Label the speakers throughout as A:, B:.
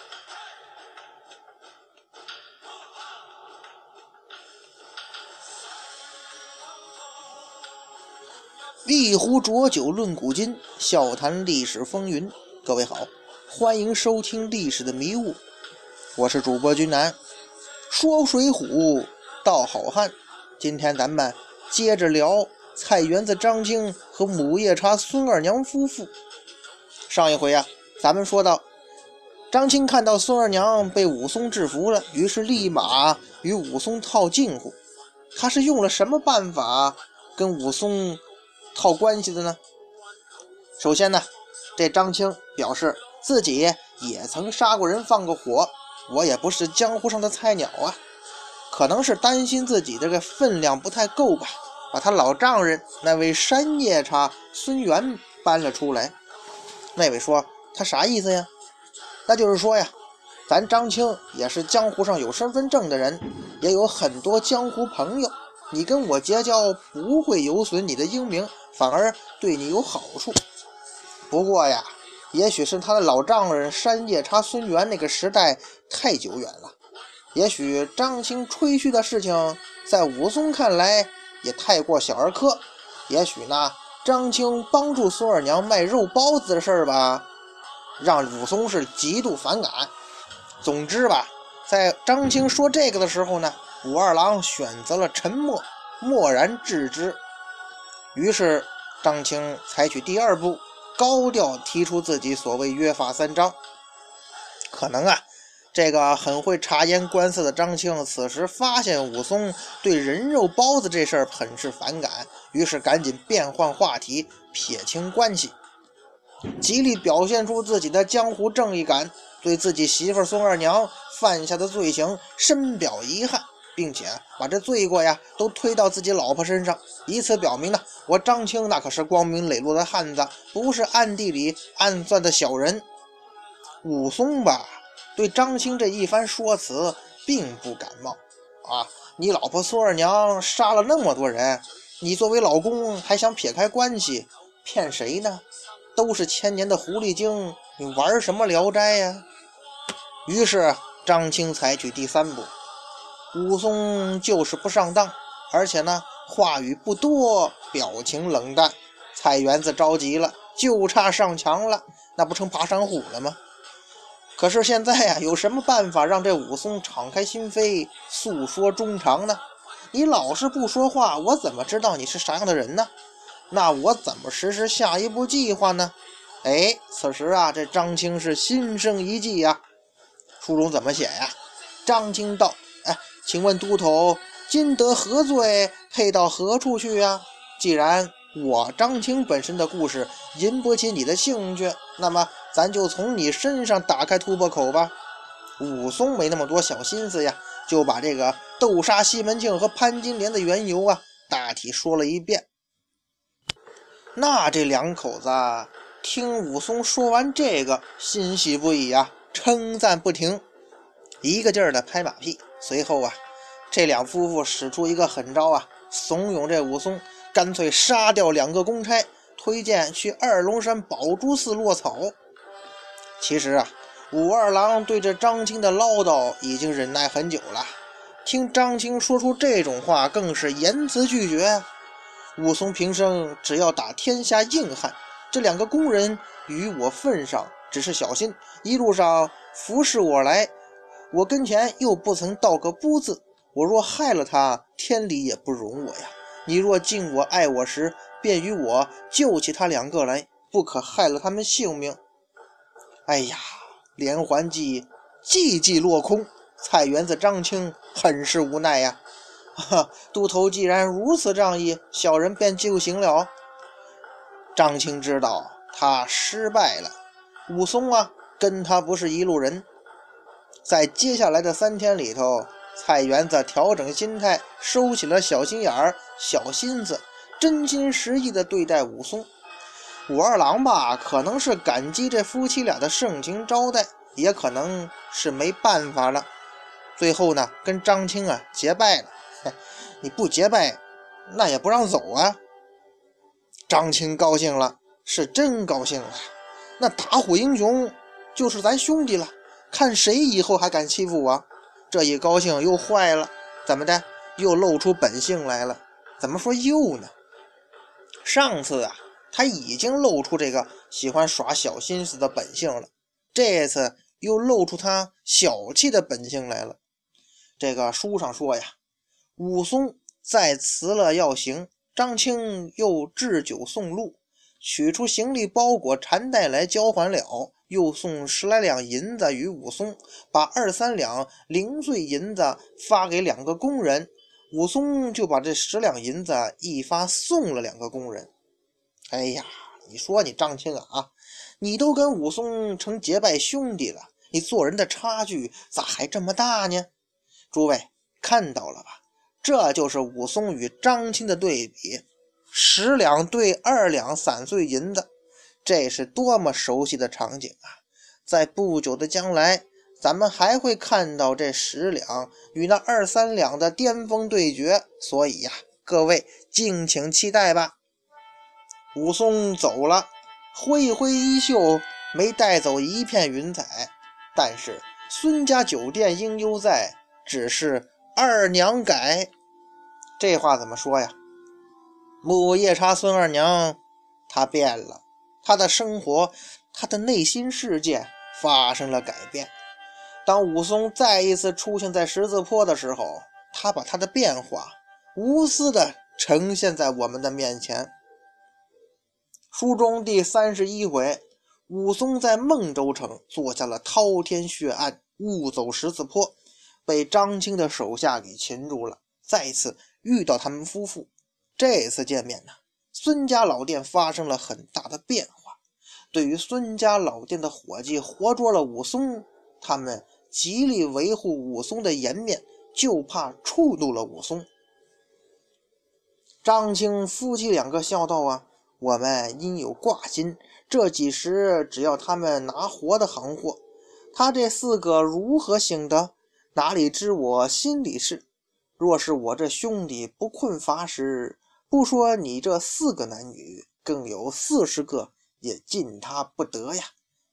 A: 一壶浊酒论古今，笑谈历史风云。各位好，欢迎收听《历史的迷雾》，我是主播君南。说水浒道好汉，今天咱们接着聊菜园子张青和母夜叉孙二娘夫妇。上一回啊，咱们说到张青看到孙二娘被武松制服了，于是立马与武松套近乎。他是用了什么办法跟武松？套关系的呢？首先呢，这张青表示自己也曾杀过人、放过火，我也不是江湖上的菜鸟啊。可能是担心自己这个分量不太够吧，把他老丈人那位山夜叉孙元搬了出来。那位说他啥意思呀？那就是说呀，咱张青也是江湖上有身份证的人，也有很多江湖朋友，你跟我结交不会有损你的英名。反而对你有好处。不过呀，也许是他的老丈人山夜叉孙元那个时代太久远了，也许张青吹嘘的事情在武松看来也太过小儿科。也许呢，张青帮助孙二娘卖肉包子的事儿吧，让武松是极度反感。总之吧，在张青说这个的时候呢，武二郎选择了沉默，默然置之。于是，张青采取第二步，高调提出自己所谓约法三章。可能啊，这个很会察言观色的张青，此时发现武松对人肉包子这事儿很是反感，于是赶紧变换话题，撇清关系，极力表现出自己的江湖正义感，对自己媳妇孙二娘犯下的罪行深表遗憾。并且把这罪过呀都推到自己老婆身上，以此表明呢，我张青那可是光明磊落的汉子，不是暗地里暗算的小人。武松吧，对张青这一番说辞并不感冒啊！你老婆孙二娘杀了那么多人，你作为老公还想撇开关系，骗谁呢？都是千年的狐狸精，你玩什么聊斋呀？于是张青采取第三步。武松就是不上当，而且呢，话语不多，表情冷淡。菜园子着急了，就差上墙了，那不成爬山虎了吗？可是现在呀，有什么办法让这武松敞开心扉，诉说衷肠呢？你老是不说话，我怎么知道你是啥样的人呢？那我怎么实施下一步计划呢？哎，此时啊，这张青是心生一计呀。书中怎么写呀？张青道。哎请问都头，今得何罪？配到何处去呀？既然我张青本身的故事引不起你的兴趣，那么咱就从你身上打开突破口吧。武松没那么多小心思呀，就把这个斗杀西门庆和潘金莲的缘由啊，大体说了一遍。那这两口子听武松说完这个，欣喜不已啊，称赞不停，一个劲儿的拍马屁。随后啊，这两夫妇使出一个狠招啊，怂恿这武松干脆杀掉两个公差，推荐去二龙山宝珠寺落草。其实啊，武二郎对这张青的唠叨已经忍耐很久了，听张青说出这种话，更是严词拒绝。武松平生只要打天下硬汉，这两个工人与我份上，只是小心一路上服侍我来。我跟前又不曾道个不字，我若害了他，天理也不容我呀。你若敬我爱我时，便与我救起他两个来，不可害了他们性命。哎呀，连环计计计落空，菜园子张青很是无奈呀。哈，都头既然如此仗义，小人便就行了。张青知道他失败了，武松啊，跟他不是一路人。在接下来的三天里头，菜园子调整心态，收起了小心眼儿、小心思，真心实意地对待武松。武二郎吧，可能是感激这夫妻俩的盛情招待，也可能是没办法了。最后呢，跟张青啊结拜了。你不结拜，那也不让走啊。张青高兴了，是真高兴了。那打虎英雄就是咱兄弟了。看谁以后还敢欺负我。这一高兴又坏了，怎么的？又露出本性来了。怎么说又呢？上次啊，他已经露出这个喜欢耍小心思的本性了，这次又露出他小气的本性来了。这个书上说呀，武松再辞了要行，张青又置酒送路，取出行李包裹缠带来交还了，又送十来两银子与武松，把二三两零碎银子发给两个工人，武松就把这十两银子一发送了两个工人。哎呀，你说你张青啊，你都跟武松成结拜兄弟了，你做人的差距咋还这么大呢？诸位看到了吧？这就是武松与张青的对比，十两对二两散碎银子，这是多么熟悉的场景啊！在不久的将来，咱们还会看到这十两与那二三两的巅峰对决，所以呀，各位敬请期待吧。武松走了，挥一挥衣袖，没带走一片云彩，但是孙家酒店应犹在。只是二娘改，这话怎么说呀？母夜叉孙二娘，她变了，她的生活，她的内心世界发生了改变。当武松再一次出现在十字坡的时候，他把他的变化无私的呈现在我们的面前。书中第三十一回，武松在孟州城做下了滔天血案，误走十字坡。被张青的手下给擒住了，再次遇到他们夫妇。这次见面呢，孙家老店发生了很大的变化。对于孙家老店的伙计活捉了武松，他们极力维护武松的颜面，就怕触怒了武松。张青夫妻两个笑道：“啊，我们因有挂心，这几时只要他们拿活的行货，他这四个如何行得？”哪里知我心里事？若是我这兄弟不困乏时，不说你这四个男女，更有四十个也进他不得呀。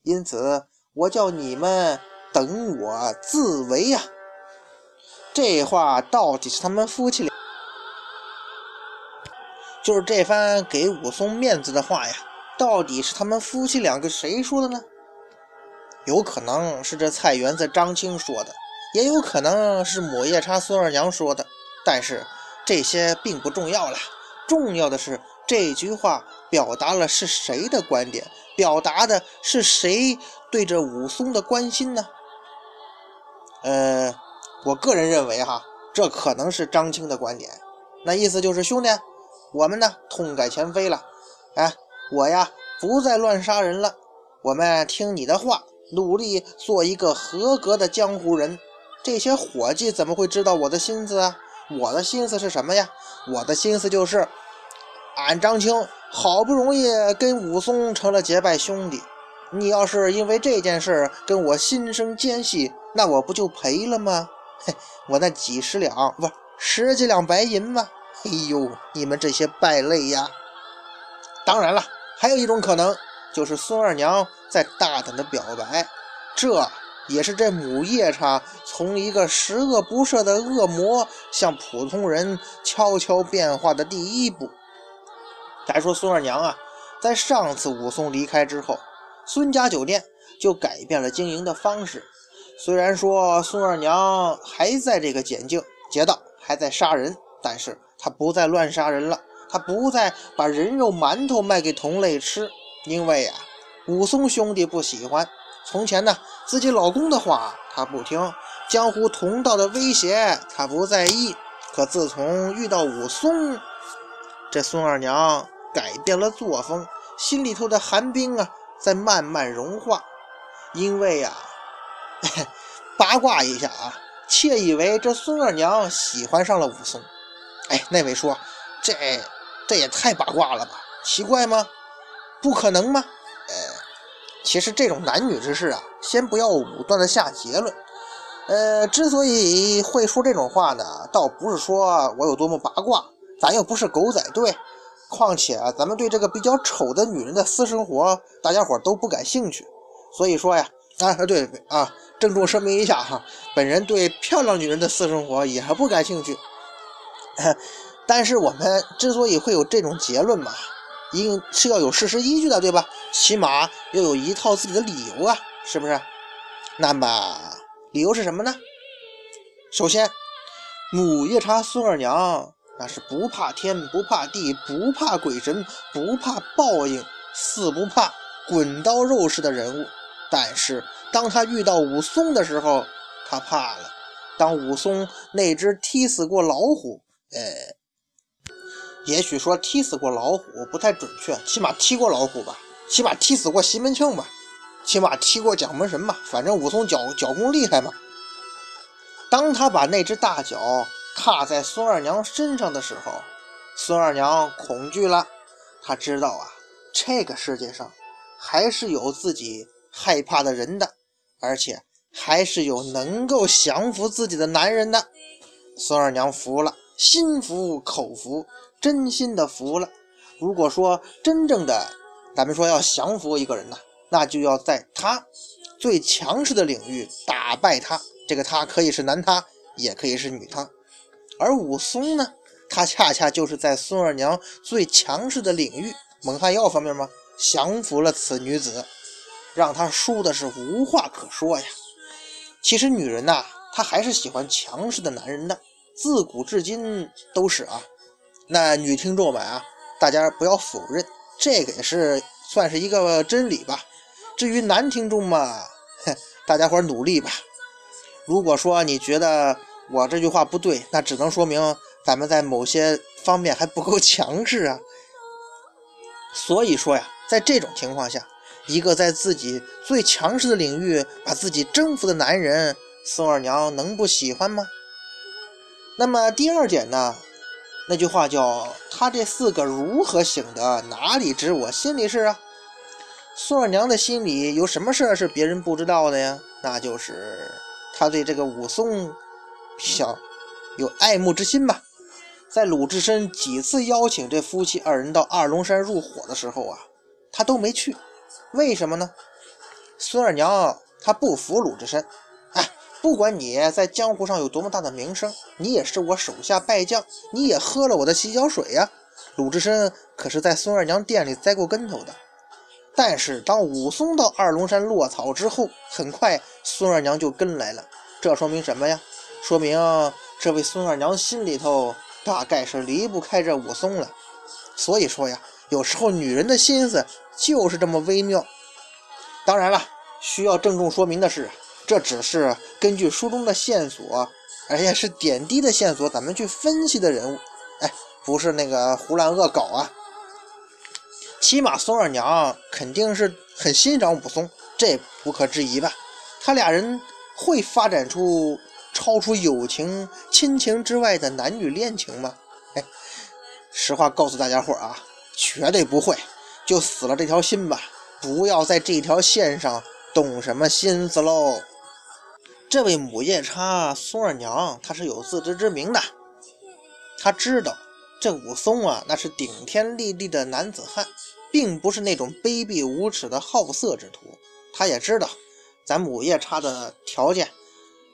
A: 因此，我叫你们等我自为呀。这话到底是他们夫妻俩，就是这番给武松面子的话呀，到底是他们夫妻两个谁说的呢？有可能是这菜园子张青说的。也有可能是母夜叉孙二娘说的，但是这些并不重要了。重要的是这句话表达了是谁的观点，表达的是谁对着武松的关心呢？呃，我个人认为哈，这可能是张青的观点。那意思就是兄弟，我们呢痛改前非了。哎，我呀不再乱杀人了，我们听你的话，努力做一个合格的江湖人。这些伙计怎么会知道我的心思啊？我的心思是什么呀？我的心思就是，俺张青好不容易跟武松成了结拜兄弟，你要是因为这件事跟我心生间隙，那我不就赔了吗？嘿，我那几十两不十几两白银吗？哎呦，你们这些败类呀！当然了，还有一种可能，就是孙二娘在大胆的表白，这。也是这母夜叉从一个十恶不赦的恶魔向普通人悄悄变化的第一步。再说孙二娘啊，在上次武松离开之后，孙家酒店就改变了经营的方式。虽然说孙二娘还在这个捡净劫道，还在杀人，但是她不再乱杀人了，她不再把人肉馒头卖给同类吃，因为啊，武松兄弟不喜欢。从前呢，自己老公的话她不听，江湖同道的威胁她不在意。可自从遇到武松，这孙二娘改变了作风，心里头的寒冰啊在慢慢融化。因为呀，八卦一下啊，窃以为这孙二娘喜欢上了武松。哎，那位说，这这也太八卦了吧？奇怪吗？不可能吗？其实这种男女之事啊，先不要武断的下结论。呃，之所以会说这种话呢，倒不是说我有多么八卦，咱又不是狗仔队。况且啊，咱们对这个比较丑的女人的私生活，大家伙都不感兴趣。所以说呀，啊，对啊，郑重声明一下哈，本人对漂亮女人的私生活也还不感兴趣。但是我们之所以会有这种结论嘛，一定是要有事实依据的，对吧？起码要有一套自己的理由啊，是不是？那么理由是什么呢？首先，母夜叉孙二娘那是不怕天、不怕地、不怕鬼神、不怕报应，四不怕滚刀肉似的人物。但是，当他遇到武松的时候，他怕了。当武松那只踢死过老虎，呃，也许说踢死过老虎不太准确，起码踢过老虎吧，起码踢死过西门庆吧。起码踢过蒋门神吧，反正武松脚脚功厉害嘛。当他把那只大脚踏在孙二娘身上的时候，孙二娘恐惧了。她知道啊，这个世界上还是有自己害怕的人的，而且还是有能够降服自己的男人的。孙二娘服了，心服口服，真心的服了。如果说真正的，咱们说要降服一个人呢？那就要在他最强势的领域打败他。这个他可以是男他，也可以是女他。而武松呢，他恰恰就是在孙二娘最强势的领域——蒙汗药方面吗？降服了此女子，让她输的是无话可说呀。其实女人呐，她还是喜欢强势的男人的，自古至今都是啊。那女听众们啊，大家不要否认，这个也是算是一个真理吧。至于男听众嘛，大家伙努力吧。如果说你觉得我这句话不对，那只能说明咱们在某些方面还不够强势啊。所以说呀，在这种情况下，一个在自己最强势的领域把自己征服的男人，宋二娘能不喜欢吗？那么第二点呢，那句话叫“他这四个如何醒的，哪里知我心里事啊？”孙二娘的心里有什么事儿是别人不知道的呀？那就是他对这个武松小有爱慕之心吧。在鲁智深几次邀请这夫妻二人到二龙山入伙的时候啊，他都没去。为什么呢？孙二娘她不服鲁智深。不管你在江湖上有多么大的名声，你也是我手下败将，你也喝了我的洗脚水呀。鲁智深可是在孙二娘店里栽过跟头的。但是，当武松到二龙山落草之后，很快孙二娘就跟来了。这说明什么呀？说明这位孙二娘心里头大概是离不开这武松了。所以说呀，有时候女人的心思就是这么微妙。当然了，需要郑重说明的是，这只是根据书中的线索，而且是点滴的线索，咱们去分析的人物。哎，不是那个胡乱恶搞啊。起码松二娘肯定是很欣赏武松，这不可置疑吧？他俩人会发展出超出友情、亲情之外的男女恋情吗？哎，实话告诉大家伙啊，绝对不会，就死了这条心吧！不要在这条线上动什么心思喽。这位母夜叉孙二娘，她是有自知之明的，她知道这武松啊，那是顶天立地的男子汉。并不是那种卑鄙无耻的好色之徒，她也知道咱母夜叉的条件。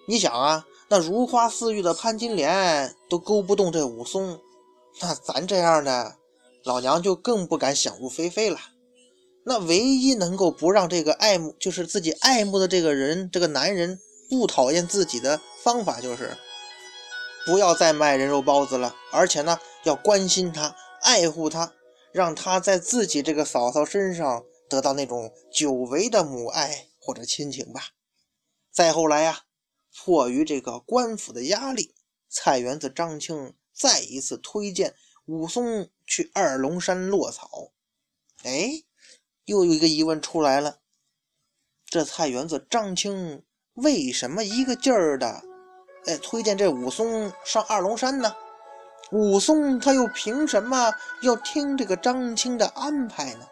A: 你想啊，那如花似玉的潘金莲都勾不动这武松，那咱这样的老娘就更不敢想入非非了。那唯一能够不让这个爱慕，就是自己爱慕的这个人，这个男人不讨厌自己的方法，就是不要再卖人肉包子了，而且呢，要关心他，爱护他。让他在自己这个嫂嫂身上得到那种久违的母爱或者亲情吧。再后来呀，迫于这个官府的压力，菜园子张青再一次推荐武松去二龙山落草。哎，又有一个疑问出来了：这菜园子张青为什么一个劲儿的哎推荐这武松上二龙山呢？武松他又凭什么要听这个张青的安排呢？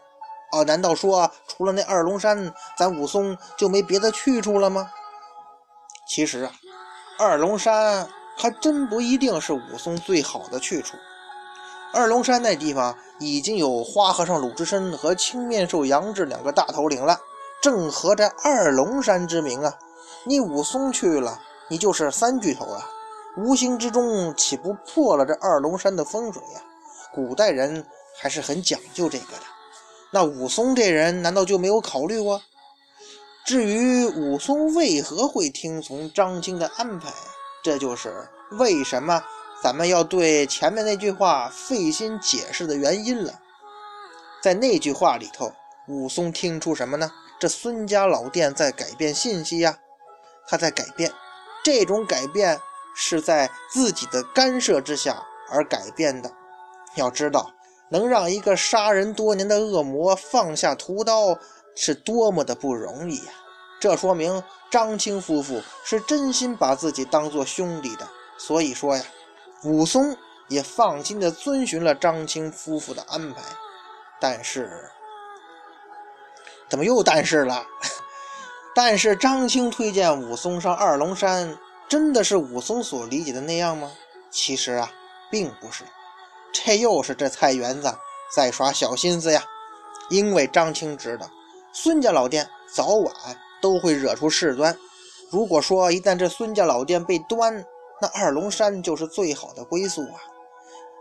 A: 哦，难道说除了那二龙山，咱武松就没别的去处了吗？其实啊，二龙山还真不一定是武松最好的去处。二龙山那地方已经有花和尚鲁智深和青面兽杨志两个大头领了，正合着二龙山之名啊。你武松去了，你就是三巨头啊，无形之中岂不破了这二龙山的风水呀？古代人还是很讲究这个的。那武松这人难道就没有考虑过？至于武松为何会听从张青的安排，这就是为什么咱们要对前面那句话费心解释的原因了。在那句话里头，武松听出什么呢？这孙家老店在改变信息呀，他在改变，这种改变是在自己的干涉之下而改变的。要知道。能让一个杀人多年的恶魔放下屠刀，是多么的不容易呀！这说明张青夫妇是真心把自己当做兄弟的。所以说呀，武松也放心的遵循了张青夫妇的安排。但是，怎么又但是了？但是张青推荐武松上二龙山，真的是武松所理解的那样吗？其实啊，并不是。这又是这菜园子在耍小心思呀！因为张青知道孙家老店早晚都会惹出事端。如果说一旦这孙家老店被端，那二龙山就是最好的归宿啊！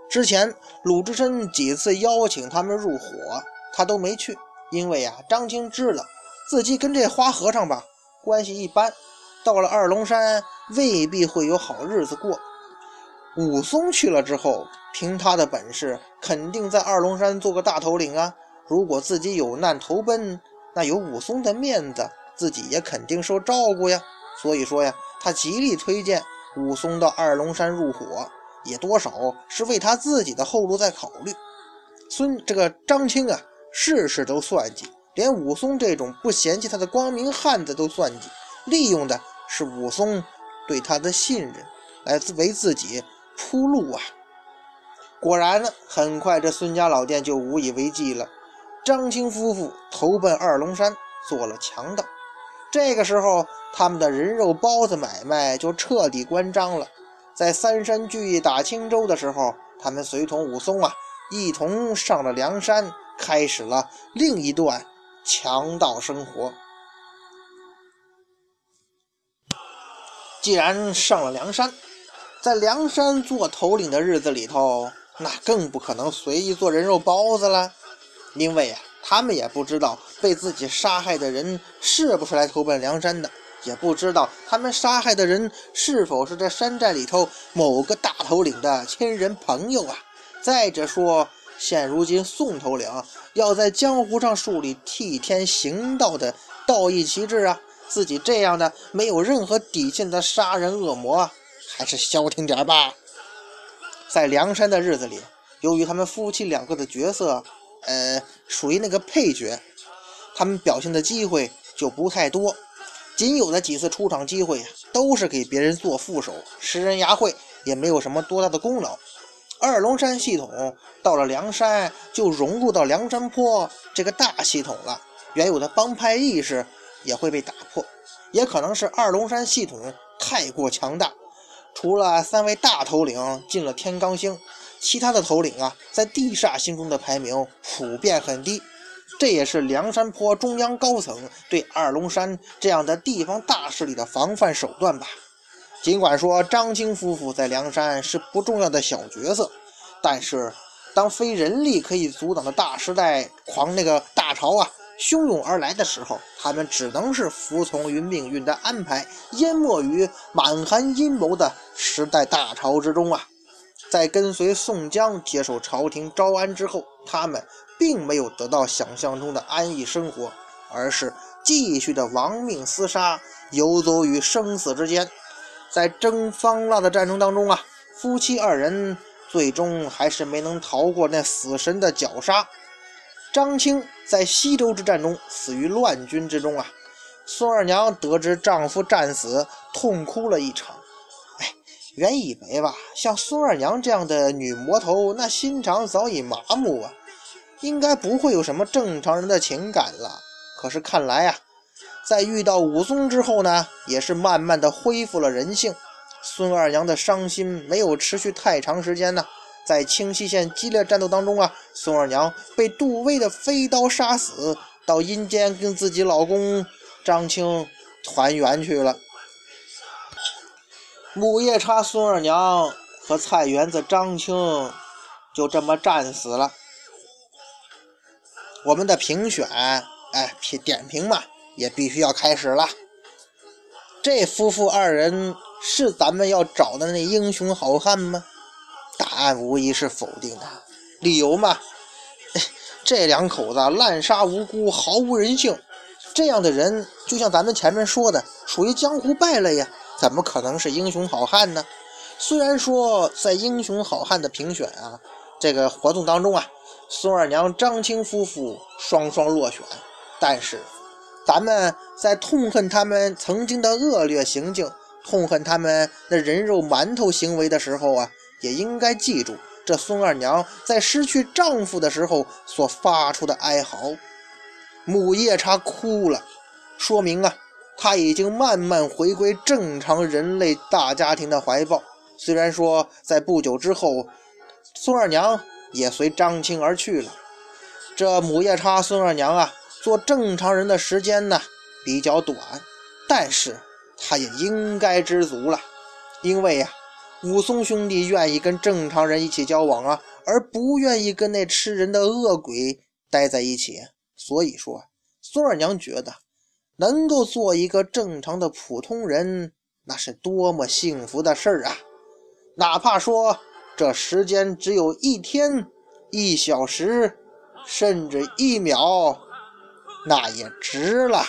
A: 之前鲁智深几次邀请他们入伙，他都没去，因为啊，张青知道自己跟这花和尚吧关系一般，到了二龙山未必会有好日子过。武松去了之后。凭他的本事，肯定在二龙山做个大头领啊！如果自己有难投奔，那有武松的面子，自己也肯定受照顾呀。所以说呀，他极力推荐武松到二龙山入伙，也多少是为他自己的后路在考虑。孙这个张青啊，事事都算计，连武松这种不嫌弃他的光明汉子都算计，利用的是武松对他的信任，来自为自己铺路啊。果然呢，很快这孙家老店就无以为继了。张青夫妇投奔二龙山，做了强盗。这个时候，他们的人肉包子买卖就彻底关张了。在三山聚义打青州的时候，他们随同武松啊，一同上了梁山，开始了另一段强盗生活。既然上了梁山，在梁山做头领的日子里头。那更不可能随意做人肉包子了，因为啊，他们也不知道被自己杀害的人是不是来投奔梁山的，也不知道他们杀害的人是否是这山寨里头某个大头领的亲人朋友啊。再者说，现如今宋头领要在江湖上树立替天行道的道义旗帜啊，自己这样的没有任何底线的杀人恶魔，还是消停点吧。在梁山的日子里，由于他们夫妻两个的角色，呃，属于那个配角，他们表现的机会就不太多，仅有的几次出场机会都是给别人做副手，食人牙慧，也没有什么多大的功劳。二龙山系统到了梁山，就融入到梁山坡这个大系统了，原有的帮派意识也会被打破，也可能是二龙山系统太过强大。除了三位大头领进了天罡星，其他的头领啊，在地煞星中的排名普遍很低。这也是梁山坡中央高层对二龙山这样的地方大势力的防范手段吧。尽管说张青夫妇在梁山是不重要的小角色，但是当非人力可以阻挡的大时代狂那个大潮啊！汹涌而来的时候，他们只能是服从于命运的安排，淹没于满含阴谋的时代大潮之中啊！在跟随宋江接受朝廷招安之后，他们并没有得到想象中的安逸生活，而是继续的亡命厮杀，游走于生死之间。在征方腊的战争当中啊，夫妻二人最终还是没能逃过那死神的绞杀。张青在西周之战中死于乱军之中啊！孙二娘得知丈夫战死，痛哭了一场。哎，原以为吧，像孙二娘这样的女魔头，那心肠早已麻木啊，应该不会有什么正常人的情感了。可是看来啊，在遇到武松之后呢，也是慢慢的恢复了人性。孙二娘的伤心没有持续太长时间呢。在清溪县激烈战斗当中啊，孙二娘被杜威的飞刀杀死，到阴间跟自己老公张青团圆去了。母夜叉孙二娘和菜园子张青就这么战死了。我们的评选，哎，点评嘛，也必须要开始了。这夫妇二人是咱们要找的那英雄好汉吗？答案无疑是否定的。理由嘛，这两口子滥杀无辜，毫无人性。这样的人，就像咱们前面说的，属于江湖败类呀，怎么可能是英雄好汉呢？虽然说在英雄好汉的评选啊这个活动当中啊，孙二娘、张青夫妇双双落选，但是。咱们在痛恨他们曾经的恶劣行径，痛恨他们那人肉馒头行为的时候啊，也应该记住这孙二娘在失去丈夫的时候所发出的哀嚎。母夜叉哭了，说明啊，她已经慢慢回归正常人类大家庭的怀抱。虽然说在不久之后，孙二娘也随张青而去了，这母夜叉孙二娘啊。做正常人的时间呢比较短，但是他也应该知足了，因为呀，武松兄弟愿意跟正常人一起交往啊，而不愿意跟那吃人的恶鬼待在一起。所以说，孙二娘觉得能够做一个正常的普通人，那是多么幸福的事儿啊！哪怕说这时间只有一天、一小时，甚至一秒。那也值了。